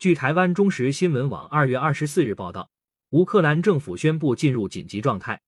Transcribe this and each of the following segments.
据台湾中时新闻网二月二十四日报道，乌克兰政府宣布进入紧急状态。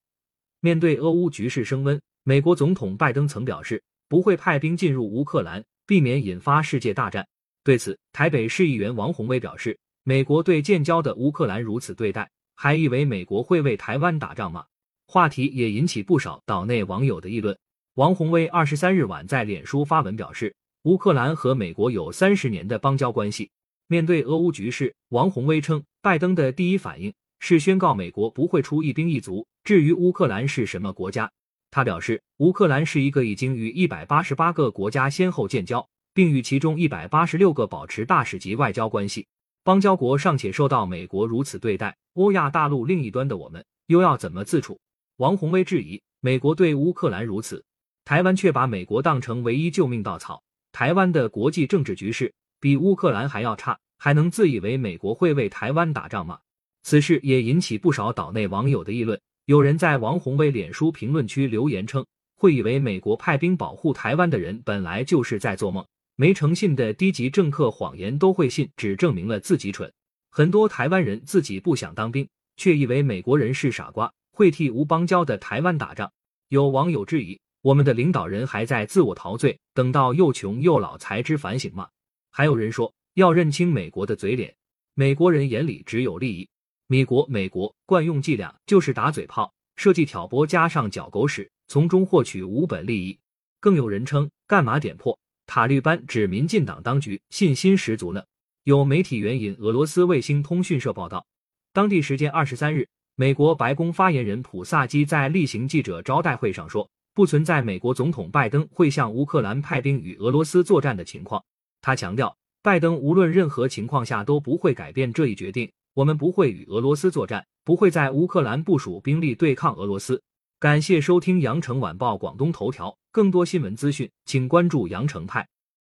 面对俄乌局势升温，美国总统拜登曾表示不会派兵进入乌克兰，避免引发世界大战。对此，台北市议员王宏威表示，美国对建交的乌克兰如此对待，还以为美国会为台湾打仗吗？话题也引起不少岛内网友的议论。王宏威二十三日晚在脸书发文表示，乌克兰和美国有三十年的邦交关系。面对俄乌局势，王宏威称，拜登的第一反应是宣告美国不会出一兵一卒。至于乌克兰是什么国家，他表示，乌克兰是一个已经与一百八十八个国家先后建交，并与其中一百八十六个保持大使级外交关系。邦交国尚且受到美国如此对待，欧亚大陆另一端的我们又要怎么自处？王宏威质疑，美国对乌克兰如此，台湾却把美国当成唯一救命稻草。台湾的国际政治局势。比乌克兰还要差，还能自以为美国会为台湾打仗吗？此事也引起不少岛内网友的议论。有人在王宏威脸书评论区留言称：“会以为美国派兵保护台湾的人本来就是在做梦，没诚信的低级政客谎言都会信，只证明了自己蠢。很多台湾人自己不想当兵，却以为美国人是傻瓜，会替无邦交的台湾打仗。”有网友质疑：“我们的领导人还在自我陶醉，等到又穷又老才知反省吗？”还有人说要认清美国的嘴脸，美国人眼里只有利益。美国美国惯用伎俩就是打嘴炮，设计挑拨，加上搅狗屎，从中获取无本利益。更有人称干嘛点破塔利班指民进党当局信心十足呢？有媒体援引俄罗斯卫星通讯社报道，当地时间二十三日，美国白宫发言人普萨基在例行记者招待会上说，不存在美国总统拜登会向乌克兰派兵与俄罗斯作战的情况。他强调，拜登无论任何情况下都不会改变这一决定。我们不会与俄罗斯作战，不会在乌克兰部署兵力对抗俄罗斯。感谢收听羊城晚报广东头条，更多新闻资讯，请关注羊城派。